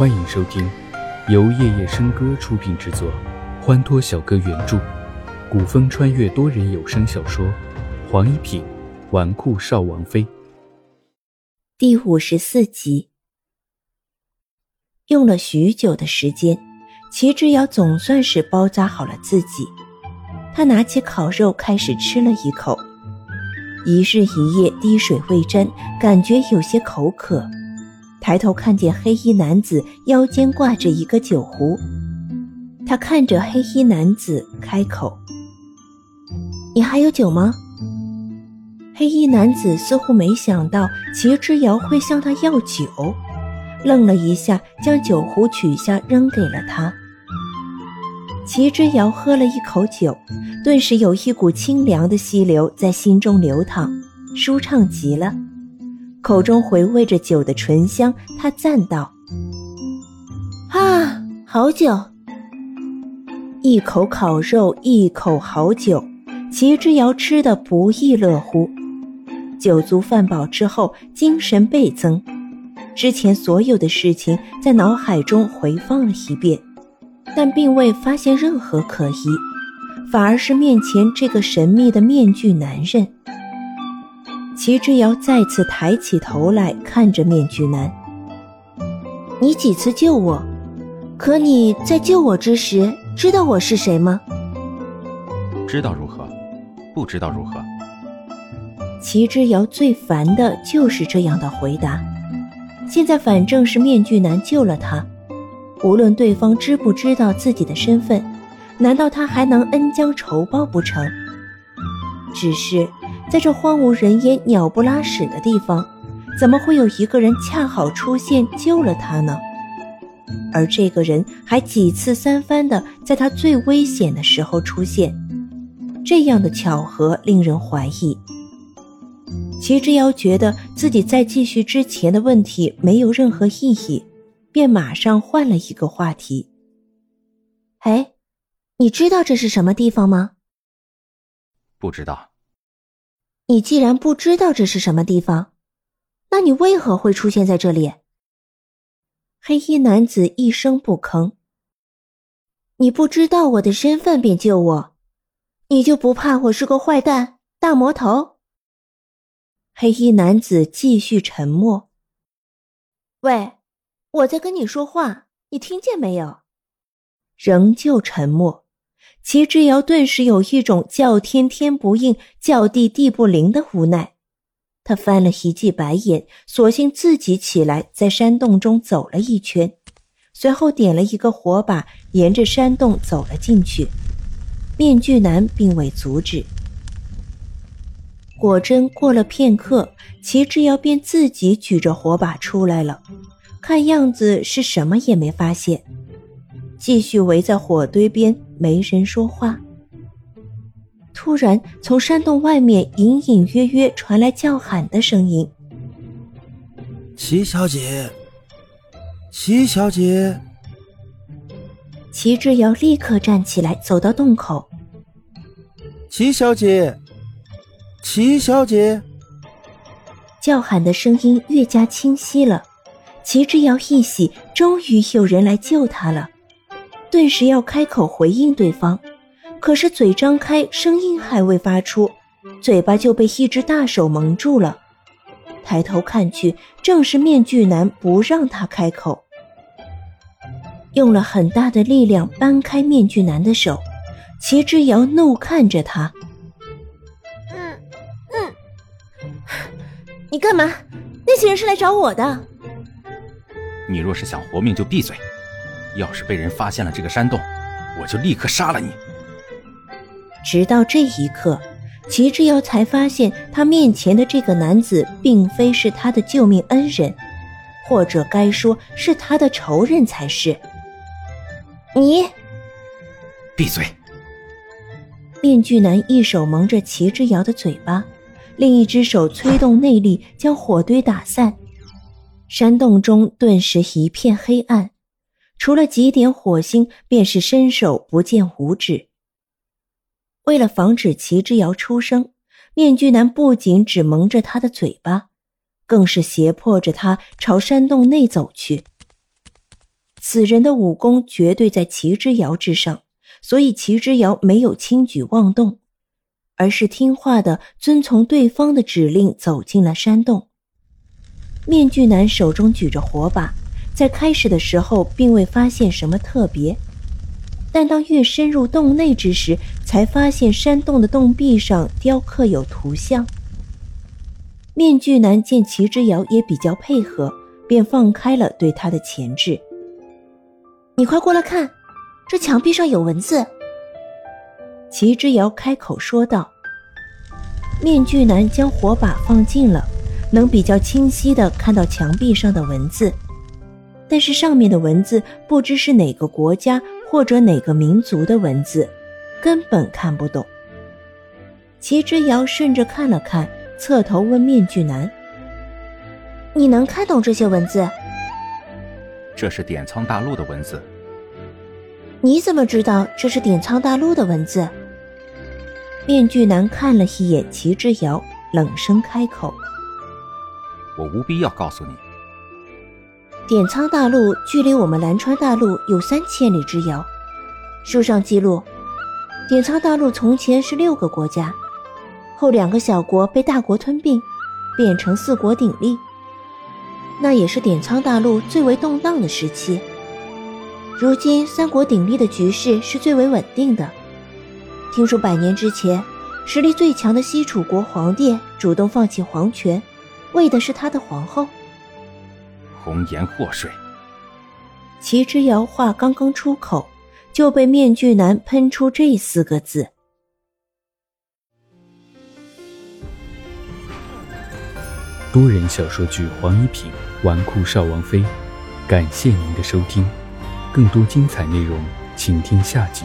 欢迎收听由夜夜笙歌出品制作，欢脱小哥原著，古风穿越多人有声小说《黄一品纨绔少王妃》第五十四集。用了许久的时间，齐之遥总算是包扎好了自己。他拿起烤肉开始吃了一口，一日一夜滴水未沾，感觉有些口渴。抬头看见黑衣男子腰间挂着一个酒壶，他看着黑衣男子开口：“你还有酒吗？”黑衣男子似乎没想到齐之遥会向他要酒，愣了一下，将酒壶取下扔给了他。齐之遥喝了一口酒，顿时有一股清凉的溪流在心中流淌，舒畅极了。口中回味着酒的醇香，他赞道：“啊，好酒！”一口烤肉，一口好酒，齐之遥吃得不亦乐乎。酒足饭饱之后，精神倍增，之前所有的事情在脑海中回放了一遍，但并未发现任何可疑，反而是面前这个神秘的面具男人。齐之遥再次抬起头来看着面具男：“你几次救我？可你在救我之时，知道我是谁吗？”“知道如何？不知道如何？”齐之遥最烦的就是这样的回答。现在反正是面具男救了他，无论对方知不知道自己的身份，难道他还能恩将仇报不成？只是。在这荒无人烟、鸟不拉屎的地方，怎么会有一个人恰好出现救了他呢？而这个人还几次三番的在他最危险的时候出现，这样的巧合令人怀疑。齐之遥觉得自己再继续之前的问题没有任何意义，便马上换了一个话题。哎，你知道这是什么地方吗？不知道。你既然不知道这是什么地方，那你为何会出现在这里？黑衣男子一声不吭。你不知道我的身份便救我，你就不怕我是个坏蛋、大魔头？黑衣男子继续沉默。喂，我在跟你说话，你听见没有？仍旧沉默。齐之遥顿时有一种叫天天不应，叫地地不灵的无奈。他翻了一记白眼，索性自己起来，在山洞中走了一圈，随后点了一个火把，沿着山洞走了进去。面具男并未阻止。果真过了片刻，齐之遥便自己举着火把出来了，看样子是什么也没发现。继续围在火堆边，没人说话。突然，从山洞外面隐隐约约传来叫喊的声音：“齐小姐，齐小姐！”齐之遥立刻站起来，走到洞口。“齐小姐，齐小姐！”叫喊的声音越加清晰了。齐之遥一喜，终于有人来救他了。顿时要开口回应对方，可是嘴张开，声音还未发出，嘴巴就被一只大手蒙住了。抬头看去，正是面具男不让他开口，用了很大的力量扳开面具男的手。齐之遥怒看着他：“嗯嗯，你干嘛？那些人是来找我的。你若是想活命，就闭嘴。”要是被人发现了这个山洞，我就立刻杀了你。直到这一刻，齐之遥才发现他面前的这个男子并非是他的救命恩人，或者该说是他的仇人才是。你闭嘴！面具男一手蒙着齐之遥的嘴巴，另一只手催动内力将火堆打散，山洞中顿时一片黑暗。除了几点火星，便是伸手不见五指。为了防止齐之遥出声，面具男不仅只蒙着他的嘴巴，更是胁迫着他朝山洞内走去。此人的武功绝对在齐之遥之上，所以齐之遥没有轻举妄动，而是听话的遵从对方的指令走进了山洞。面具男手中举着火把，在开始的时候并未发现什么特别，但当越深入洞内之时，才发现山洞的洞壁上雕刻有图像。面具男见齐之遥也比较配合，便放开了对他的钳制。你快过来看，这墙壁上有文字。齐之遥开口说道。面具男将火把放近了，能比较清晰的看到墙壁上的文字，但是上面的文字不知是哪个国家或者哪个民族的文字，根本看不懂。齐之遥顺着看了看。侧头问面具男：“你能看懂这些文字？”“这是点苍大陆的文字。”“你怎么知道这是点苍大陆的文字？”面具男看了一眼齐之遥，冷声开口：“我无必要告诉你。点苍大陆距离我们蓝川大陆有三千里之遥。书上记录，点苍大陆从前是六个国家。”后两个小国被大国吞并，变成四国鼎立。那也是点苍大陆最为动荡的时期。如今三国鼎立的局势是最为稳定的。听说百年之前，实力最强的西楚国皇帝主动放弃皇权，为的是他的皇后。红颜祸水。齐之遥话刚刚出口，就被面具男喷出这四个字。多人小说剧《黄一品纨绔少王妃》，感谢您的收听，更多精彩内容，请听下集。